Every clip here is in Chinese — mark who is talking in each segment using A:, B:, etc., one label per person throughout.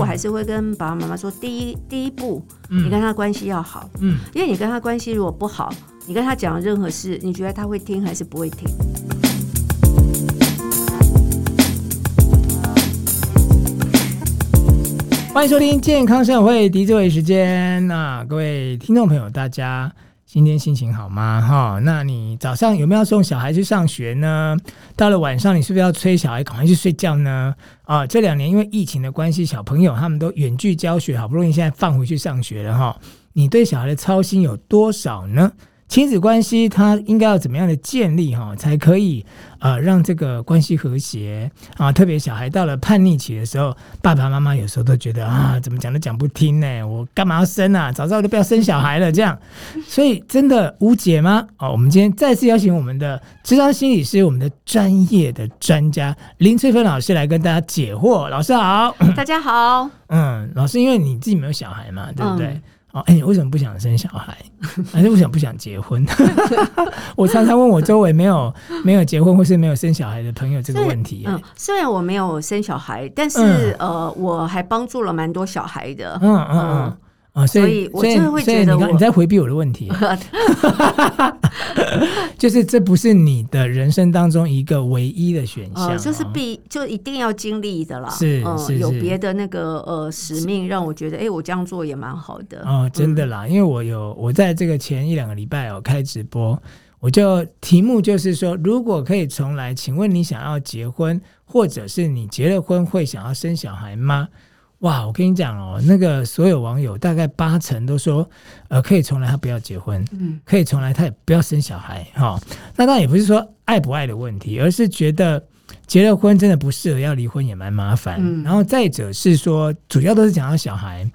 A: 我还是会跟爸爸妈妈说，第一第一步，你跟他关系要好，嗯，因为你跟他关系如果不好，你跟他讲任何事，你觉得他会听还是不会听？
B: 欢迎收听健康生活会狄志为时间。那各位听众朋友，大家今天心情好吗？哈，那你早上有没有送小孩去上学呢？到了晚上，你是不是要催小孩赶快去睡觉呢？啊，这两年因为疫情的关系，小朋友他们都远距教学，好不容易现在放回去上学了哈。你对小孩的操心有多少呢？亲子关系，它应该要怎么样的建立哈，才可以呃让这个关系和谐啊？特别小孩到了叛逆期的时候，爸爸妈妈有时候都觉得啊，怎么讲都讲不听呢？我干嘛要生啊？早知道就不要生小孩了。这样，所以真的无解吗？哦，我们今天再次邀请我们的智商心理师，我们的专业的专家林翠芬老师来跟大家解惑。老师好，
A: 大家好。
B: 嗯，老师，因为你自己没有小孩嘛，对不对？嗯哦，哎，你为什么不想生小孩？还是为什么不想结婚？我常常问我周围没有没有结婚或是没有生小孩的朋友这个问题。
A: 嗯，虽然我没有生小孩，但是、嗯、呃，我还帮助了蛮多小孩的。嗯嗯嗯。嗯
B: 啊、哦，所以，我就会觉得你，你在回避我的问题，就是这不是你的人生当中一个唯一的选项，哦，
A: 就是必就一定要经历的啦。
B: 是，
A: 嗯、
B: 是，是
A: 有别的那个呃使命让我觉得，哎、欸，我这样做也蛮好的。
B: 哦，真的啦，嗯、因为我有我在这个前一两个礼拜有开直播，我就题目就是说，如果可以重来，请问你想要结婚，或者是你结了婚会想要生小孩吗？哇，我跟你讲哦，那个所有网友大概八成都说，呃，可以重来，他不要结婚，嗯，可以重来，他也不要生小孩，哈、哦。那当然也不是说爱不爱的问题，而是觉得结了婚真的不适合，要离婚也蛮麻烦。嗯、然后再者是说，主要都是讲到小孩，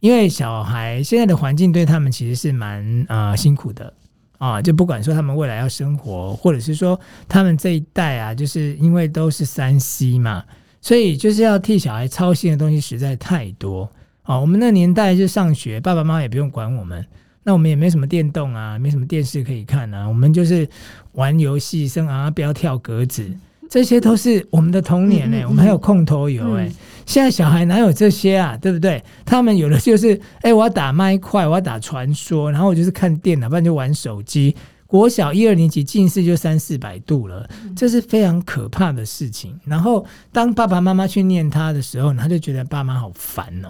B: 因为小孩现在的环境对他们其实是蛮啊、呃、辛苦的啊，就不管说他们未来要生活，或者是说他们这一代啊，就是因为都是三 C 嘛。所以就是要替小孩操心的东西实在太多啊！我们那年代就上学，爸爸妈妈也不用管我们，那我们也没什么电动啊，没什么电视可以看啊，我们就是玩游戏、生啊，不要跳格子，这些都是我们的童年呢、欸。我们还有空投游哎，现在小孩哪有这些啊？对不对？他们有的就是哎，我要打麦块，我要打传说，然后我就是看电脑，不然就玩手机。国小一二年级近视就三四百度了，这是非常可怕的事情。然后当爸爸妈妈去念他的时候，他就觉得爸妈好烦哦，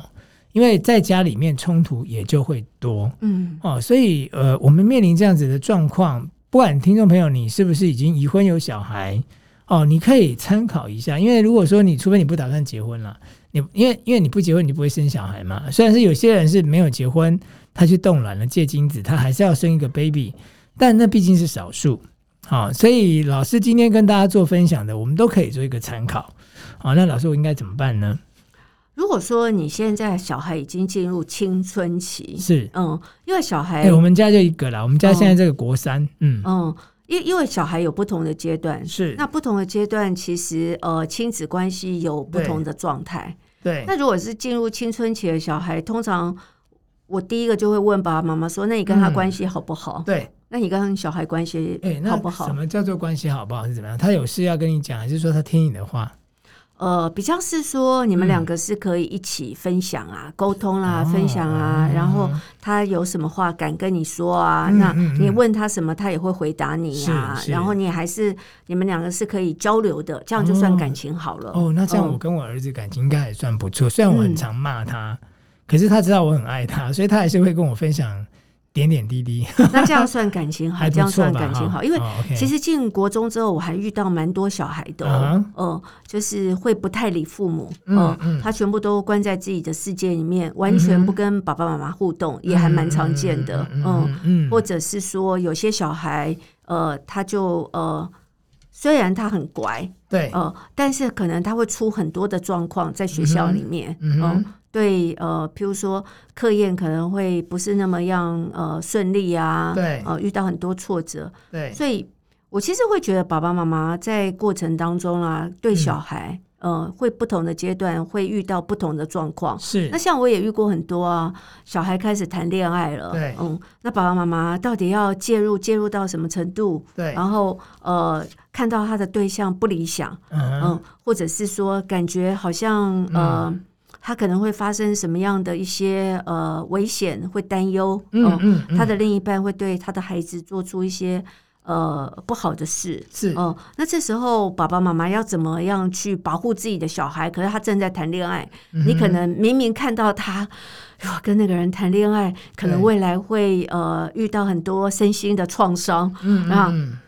B: 因为在家里面冲突也就会多，嗯哦，所以呃，我们面临这样子的状况，不管听众朋友你是不是已经已婚有小孩哦，你可以参考一下。因为如果说你除非你不打算结婚了，你因为因为你不结婚，你就不会生小孩嘛。虽然是有些人是没有结婚，他去冻卵了借精子，他还是要生一个 baby。但那毕竟是少数，好，所以老师今天跟大家做分享的，我们都可以做一个参考。好，那老师我应该怎么办呢？
A: 如果说你现在小孩已经进入青春期，
B: 是，
A: 嗯，因为小孩，
B: 欸，我们家就一个啦，我们家现在这个国三，嗯。
A: 嗯，因因为小孩有不同的阶段，
B: 是，
A: 那不同的阶段其实呃亲子关系有不同的状态，
B: 对，
A: 那如果是进入青春期的小孩，通常我第一个就会问爸爸妈妈说，那你跟他关系好不好？
B: 嗯，对。
A: 那你跟小孩关系好不好？
B: 欸，什么叫做关系好不好是怎么样？他有事要跟你讲，还是说他听你的话？
A: 呃，比较是说你们两个是可以一起分享啊、沟、嗯、通啦、啊、分享啊、哦，然后他有什么话敢跟你说啊？嗯、那你问他什么，他也会回答你啊。然后你还是你们两个是可以交流的，这样就算感情好了。
B: 哦，哦那这样我跟我儿子感情应该还算不错。虽然我很常骂他、嗯，可是他知道我很爱他，所以他还是会跟我分享。点点滴滴，
A: 那这样算感情好？这样算感情好？因为其实进国中之后，我还遇到蛮多小孩的，嗯、uh -huh. 呃，就是会不太理父母，嗯、呃嗯，他全部都关在自己的世界里面，完全不跟爸爸妈妈互动，嗯、也还蛮常见的，嗯嗯，嗯，或者是说有些小孩，呃，他就呃，虽然他很乖，
B: 对，
A: 呃，但是可能他会出很多的状况在学校里面，嗯。嗯对，呃，譬如说课业可能会不是那么样呃顺利啊，
B: 对，
A: 呃，遇到很多挫折，
B: 对，
A: 所以我其实会觉得爸爸妈妈在过程当中啊，对小孩，嗯、呃，会不同的阶段会遇到不同的状况，
B: 是。
A: 那像我也遇过很多啊，小孩开始谈恋爱了，
B: 对，
A: 嗯，那爸爸妈妈到底要介入介入到什么程度？
B: 对，
A: 然后呃，看到他的对象不理想，嗯，嗯或者是说感觉好像呃。嗯他可能会发生什么样的一些呃危险，会担忧，嗯嗯，嗯，他的另一半会对他的孩子做出一些呃不好的事，
B: 是哦、
A: 呃。那这时候爸爸妈妈要怎么样去保护自己的小孩？可是他正在谈恋爱，嗯、你可能明明看到他跟那个人谈恋爱，可能未来会呃遇到很多身心的创伤，嗯嗯。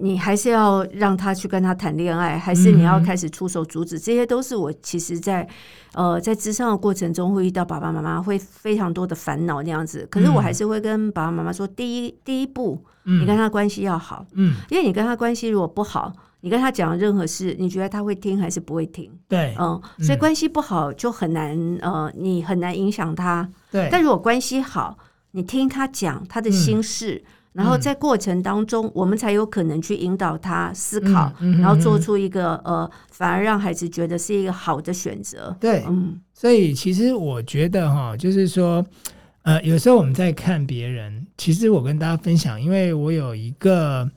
A: 你还是要让他去跟他谈恋爱，还是你要开始出手阻止？嗯、这些都是我其实在呃在智商的过程中会遇到爸爸妈妈会非常多的烦恼那样子。可是我还是会跟爸爸妈妈说，第一第一步，你跟他关系要好，嗯，因为你跟他关系如果不好，你跟他讲任何事，你觉得他会听还是不会听？
B: 对，
A: 嗯，所以关系不好就很难呃，你很难影响他。
B: 对，
A: 但如果关系好，你听他讲他的心事。嗯然后在过程当中，我们才有可能去引导他思考，然后做出一个呃，反而让孩子觉得是一个好的选择。
B: 对，嗯，所以其实我觉得哈，就是说，呃，有时候我们在看别人，其实我跟大家分享，因为我有一个。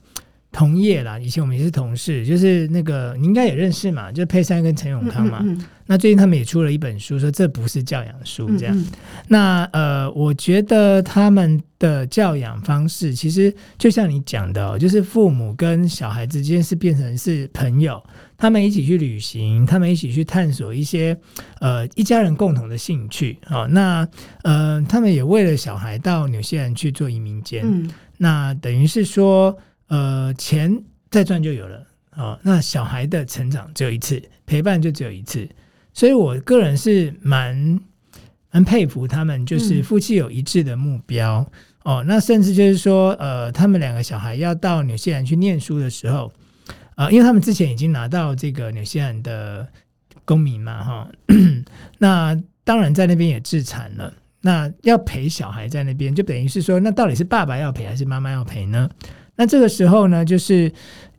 B: 同业啦，以前我们也是同事，就是那个你应该也认识嘛，就是佩珊跟陈永康嘛。嗯嗯嗯，那最近他们也出了一本书，说这不是教养书这样。嗯嗯，那呃，我觉得他们的教养方式其实就像你讲的哦，就是父母跟小孩之间是变成是朋友，他们一起去旅行，他们一起去探索一些呃一家人共同的兴趣哦。那呃，他们也为了小孩到纽西兰去做移民监，嗯、那等于是说。呃，钱再赚就有了啊、哦。那小孩的成长只有一次，陪伴就只有一次，所以我个人是蛮蛮佩服他们，就是夫妻有一致的目标、嗯、哦。那甚至就是说，呃，他们两个小孩要到纽西兰去念书的时候，呃，因为他们之前已经拿到这个纽西兰的公民嘛，哈、哦。那当然在那边也自产了，那要陪小孩在那边，就等于是说，那到底是爸爸要陪还是妈妈要陪呢？那这个时候呢，就是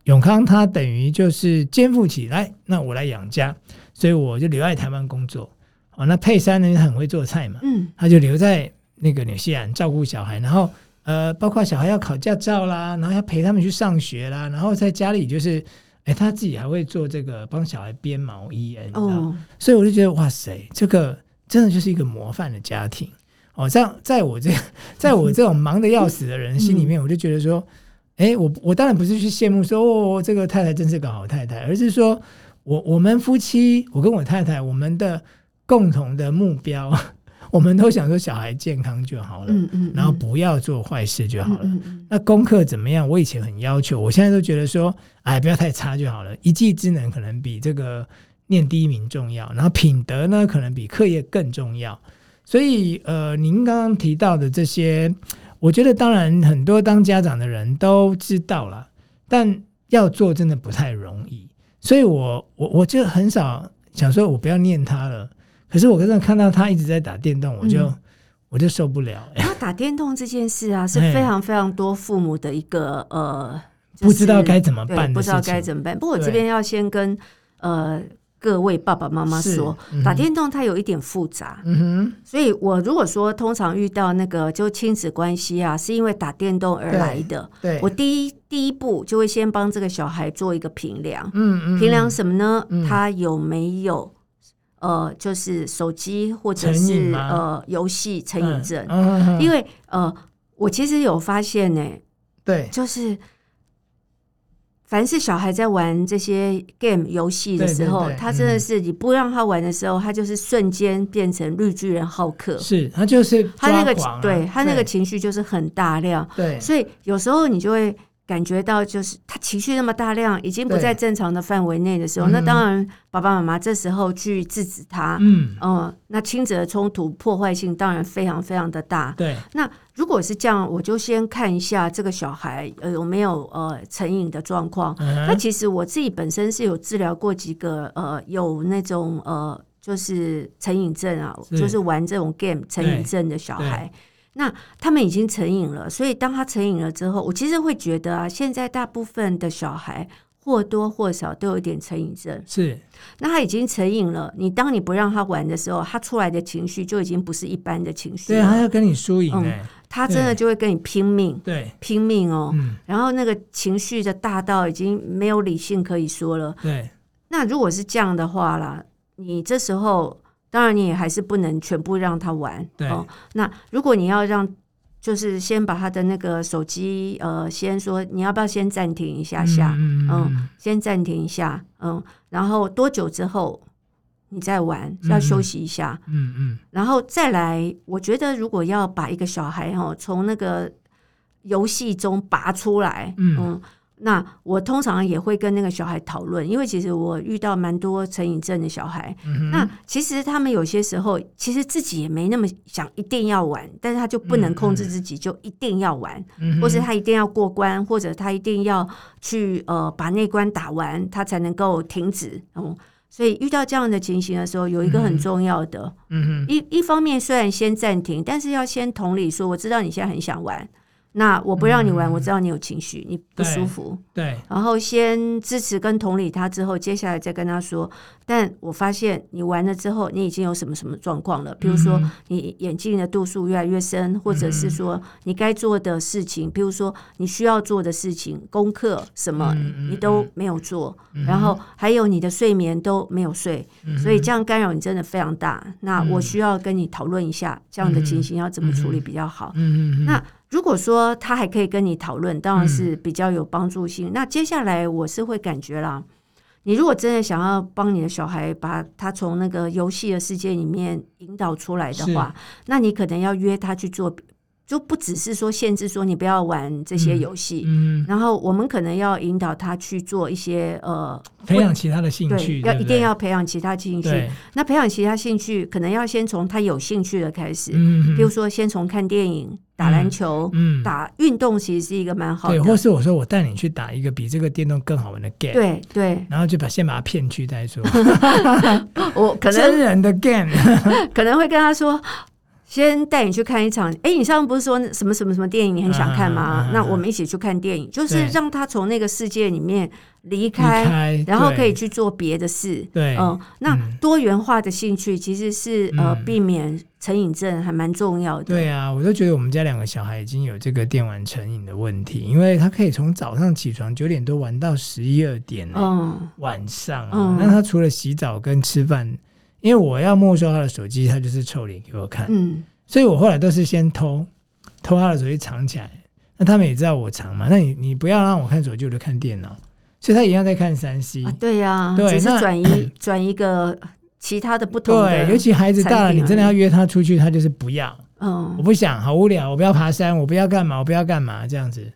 B: 永康他等于就是肩负起来，那我来养家，所以我就留在台湾工作。哦，那佩珊呢，很会做菜嘛，嗯，他就留在那个纽西兰照顾小孩，然后呃，包括小孩要考驾照啦，然后要陪他们去上学啦，然后在家里就是，哎，他自己还会做这个帮小孩编毛衣，哎，哦，所以我就觉得哇塞，这个真的就是一个模范的家庭哦。这样，在我这，在我这种忙得要死的人心里面，我就觉得说。哎，我我当然不是去羡慕说哦，这个太太真是个好太太，而是说我我们夫妻，我跟我太太，我们的共同的目标，我们都想说小孩健康就好了，嗯嗯嗯，然后不要做坏事就好了。那功课怎么样？我以前很要求，我现在都觉得说，哎，不要太差就好了。一技之能可能比这个念第一名重要，然后品德呢，可能比课业更重要。所以，呃，您刚刚提到的这些。我觉得当然很多当家长的人都知道了，但要做真的不太容易。所以我我我就很少想说，我不要念他了。可是我真的看到他一直在打电动，我就、嗯、我就受不了。他
A: 打电动这件事啊，是非常非常多父母的一个呃，
B: 就是、不知道该怎么办，
A: 不知道该怎么办。不过我这边要先跟呃。各位爸爸妈妈说，嗯、打电动它有一点复杂，所以我如果说通常遇到那个就亲子关系啊，是因为打电动而来的，对，对。我第一第一步就会先帮这个小孩做一个评量，嗯嗯，评量什么呢？嗯、他有没有呃，就是手机或者是呃游戏成瘾症？嗯嗯、因为呃，我其实有发现呢、欸，
B: 对，
A: 就是。凡是小孩在玩这些 game 游戏的时候，对对对，他真的是你不让他玩的时候，嗯、他就是瞬间变成绿巨人浩克。
B: 是他就是
A: 他那个对他那个情绪就是很大量。对，所以有时候你就会。感觉到就是他情绪那么大量，已经不在正常的范围内的时候，那当然爸爸妈妈这时候去制止他，嗯，呃、那亲子的冲突破坏性当然非常非常的大。对，那如果是这样，我就先看一下这个小孩呃有没有呃成瘾的状况。嗯、那其实我自己本身是有治疗过几个呃有那种呃就是成瘾症啊，是。就是玩这种 game 成瘾症的小孩。那他们已经成瘾了，所以当他成瘾了之后，我其实会觉得啊，现在大部分的小孩或多或少都有一点成瘾症。是，那他已经成瘾了，你当你不让他玩的时候，他出来的情绪就已经不是一般的情绪。
B: 对，他要跟你输赢，嗯，
A: 他真的就会跟你拼命，
B: 对，
A: 拼命哦。嗯，然后那个情绪的大到已经没有理性可以说了。对，那如果是这样的话啦，你这时候。当然你也还是不能全部让他玩。
B: 对，
A: 哦，那如果你要让，就是先把他的那个手机，呃，先说你要不要先暂停一下下，嗯，嗯，先暂停一下，嗯，然后多久之后你再玩，要休息一下，
B: 嗯嗯，嗯，
A: 然后再来。我觉得如果要把一个小孩哦从那个游戏中拔出来，嗯。嗯那我通常也会跟那个小孩讨论，因为其实我遇到蛮多成瘾症的小孩。嗯、那其实他们有些时候其实自己也没那么想一定要玩，但是他就不能控制自己，就一定要玩，嗯、或是他一定要过关，或者他一定要去呃把那关打完，他才能够停止。嗯，所以遇到这样的情形的时候，有一个很重要的，嗯、一一方面虽然先暂停，但是要先同理说，我知道你现在很想玩。那我不让你玩，嗯，我知道你有情绪，你不舒服。
B: 对，
A: 然后先支持跟同理他之后，接下来再跟他说。但我发现你玩了之后，你已经有什么什么状况了？比如说你眼镜的度数越来越深，或者是说你该做的事情，比如说你需要做的事情，功课什么你都没有做，然后还有你的睡眠都没有睡，所以这样干扰你真的非常大。那我需要跟你讨论一下这样的情形要怎么处理比较好。嗯嗯那如果说他还可以跟你讨论，当然是比较有帮助性。那接下来我是会感觉啦，你如果真的想要帮你的小孩把他从那个游戏的世界里面引导出来的话，那你可能要约他去做。就不只是说限制说你不要玩这些游戏，嗯，然后我们可能要引导他去做一些呃
B: 培养其他的兴趣，
A: 要一定要培养其他兴趣。那培养其他兴趣，可能要先从他有兴趣的开始，嗯，比如说先从看电影、打篮球、嗯，打运动，其实是一个蛮好的。
B: 对，或是我说我带你去打一个比这个电动更好玩的 game，
A: 对对，
B: 然后就把先把他骗去再说。
A: 我可能
B: 真人的 game
A: 可能会跟他说。先带你去看一场，哎，你上次不是说什么什么什么电影你很想看吗？那我们一起去看电影，就是让他从那个世界里面离开，然后可以去做别的事。对，嗯、呃，那多元化的兴趣其实是呃避免成瘾症还蛮重要的。
B: 对啊，我都觉得我们家两个小孩已经有这个电玩成瘾的问题，因为他可以从早上起床九点多玩到十一二点，嗯，晚上、啊，那、嗯、他除了洗澡跟吃饭。因为我要没收他的手机，他就是臭脸给我看。嗯，所以我后来都是先偷偷他的手机藏起来。那他们也知道我藏嘛？那你你不要让我看手机，我就看电脑。所以他一样在看三 C。啊，
A: 对呀、啊，对，只是转移转一个其他的不同的。
B: 对，尤其孩子大了，你真的要约他出去，他就是不要。嗯，我不想，好无聊，我不要爬山，我不要干嘛，我不要干嘛这样子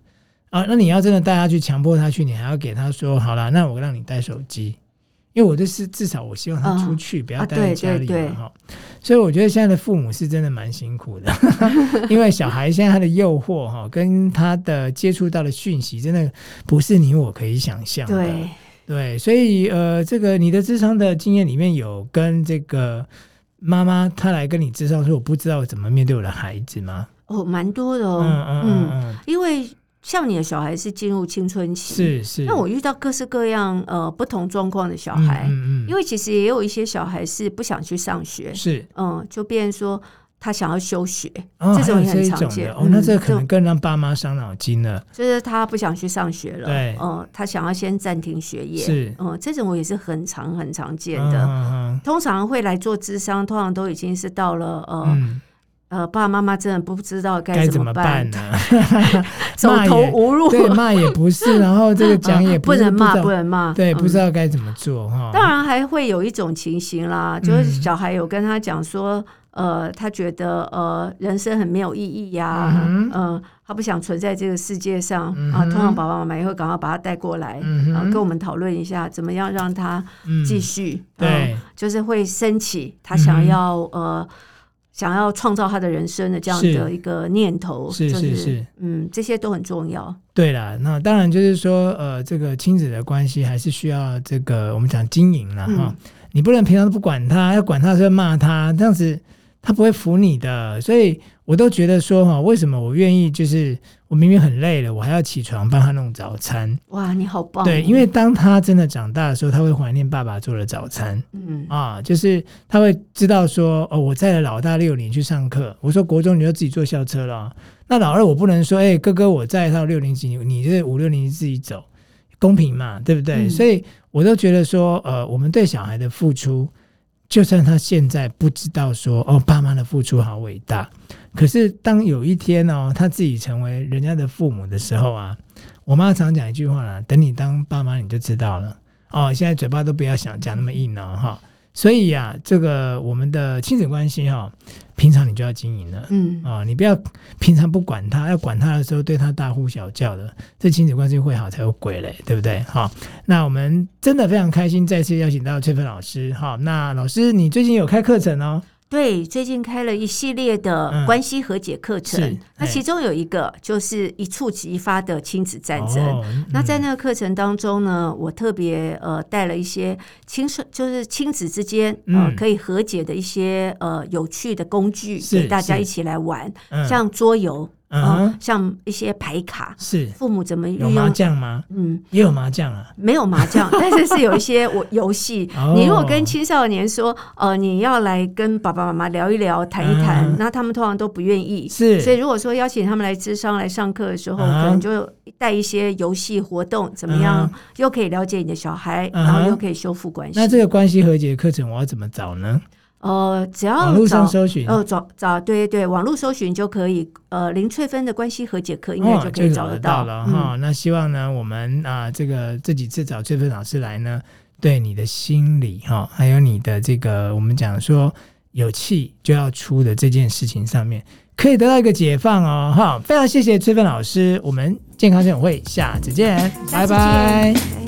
B: 啊？那你要真的带他去，强迫他去，你还要给他说好了，那我让你带手机。因为我就是至少我希望他出去，不要待在家里嘛哈，所以我觉得现在的父母是真的蛮辛苦的，因为小孩现在他的诱惑哈，跟他的接触到的讯息，真的不是你我可以想象的。对对，所以呃，这个你的智商的经验里面有跟这个妈妈她来跟你智商说，我不知道怎么面对我的孩子吗？
A: 哦，蛮多的哦，嗯嗯嗯，嗯，因为。像你的小孩是进入青春期，
B: 是是。
A: 那我遇到各式各样呃不同状况的小孩，嗯嗯，因为其实也有一些小孩是不想去上学，是嗯，就变成说他想要休学，哦、这种也很常见。
B: 哦，那这可能更让爸妈伤脑筋了。
A: 就是他不想去上学了，对，嗯，他想要先暂停学业，是嗯，这种我也是很常很常见的。通常会来做智商，通常都已经是到了呃。嗯呃，爸爸妈妈真的不知道该怎么办，呢？走投无路，
B: 对，骂也不是，然后这个讲也不，
A: 能骂，不能骂，
B: 对，不知道该怎么做哈、嗯。
A: 当然还会有一种情形啦，就是小孩有跟他讲说，呃，他觉得呃人生很没有意义呀、啊，嗯、呃，他不想存在这个世界上、嗯、啊。通常爸爸妈妈也会赶快把他带过来，然后，跟我们讨论一下怎么样让他继续，嗯、对、呃，就是会升起他想要、嗯、呃。想要创造他的人生的这样的一个念头，是是是，嗯，这些都很重要。
B: 对啦，那当然就是说，呃，这个亲子的关系还是需要这个我们讲经营了哈。你不能平常都不管他，要管他的时候骂他，这样子他不会服你的。所以我都觉得说哈，为什么我愿意就是。我明明很累了，我还要起床帮他弄早餐。
A: 哇，你好棒！
B: 对，因为当他真的长大的时候，他会怀念爸爸做的早餐。嗯啊，就是他会知道说，哦，我载了老大六年去上课。我说国中你就自己坐校车了。那老二我不能说，哎，哥哥我载到六年级，你这五六年级自己走，公平嘛，对不对？嗯。所以我都觉得说，呃，我们对小孩的付出。就算他现在不知道说哦，爸妈的付出好伟大，可是当有一天哦，他自己成为人家的父母的时候啊，我妈常讲一句话啦，等你当爸妈你就知道了哦。现在嘴巴都不要想讲那么硬了哈。所以呀、啊，这个我们的亲子关系哈、哦，平常你就要经营了，嗯啊、哦，你不要平常不管他，要管他的时候对他大呼小叫的，这亲子关系会好才有鬼嘞，对不对？好，那我们真的非常开心，再次邀请到翠芬老师。好，那老师你最近有开课程哦？
A: 对，最近开了一系列的关系和解课程，嗯、那其中有一个就是一触即发的亲子战争。哦嗯、那在那个课程当中呢，我特别呃带了一些亲生，就是亲子之间呃可以和解的一些呃有趣的工具，给大家一起来玩，嗯、像桌游。嗯，像一些牌卡是父母怎么用？
B: 有麻将吗？嗯，也有麻将啊，
A: 没有麻将，但是是有一些我游戏。你如果跟青少年说，呃，你要来跟爸爸妈妈聊一聊、谈一谈，那他们通常都不愿意。是，所以如果说邀请他们来智商、来上课的时候，可能就带一些游戏活动，怎么样？又可以了解你的小孩，然后又可以修复关系。
B: 那这个关系和解课程我要怎么找呢？
A: 呃，只要
B: 网络上搜寻，
A: 哦，找找对对，网络搜寻就可以。呃，林翠芬的关系和解课应该就可以找得到了哈。那希望呢，我们啊，这个这几次找翠芬老师来呢，对你的心理哈，还有你的这个我们讲说有气就要出的这件事情上面，可以得到一个解放哦哈。非常谢谢翠芬老师，我们健康生活会下次见，拜拜。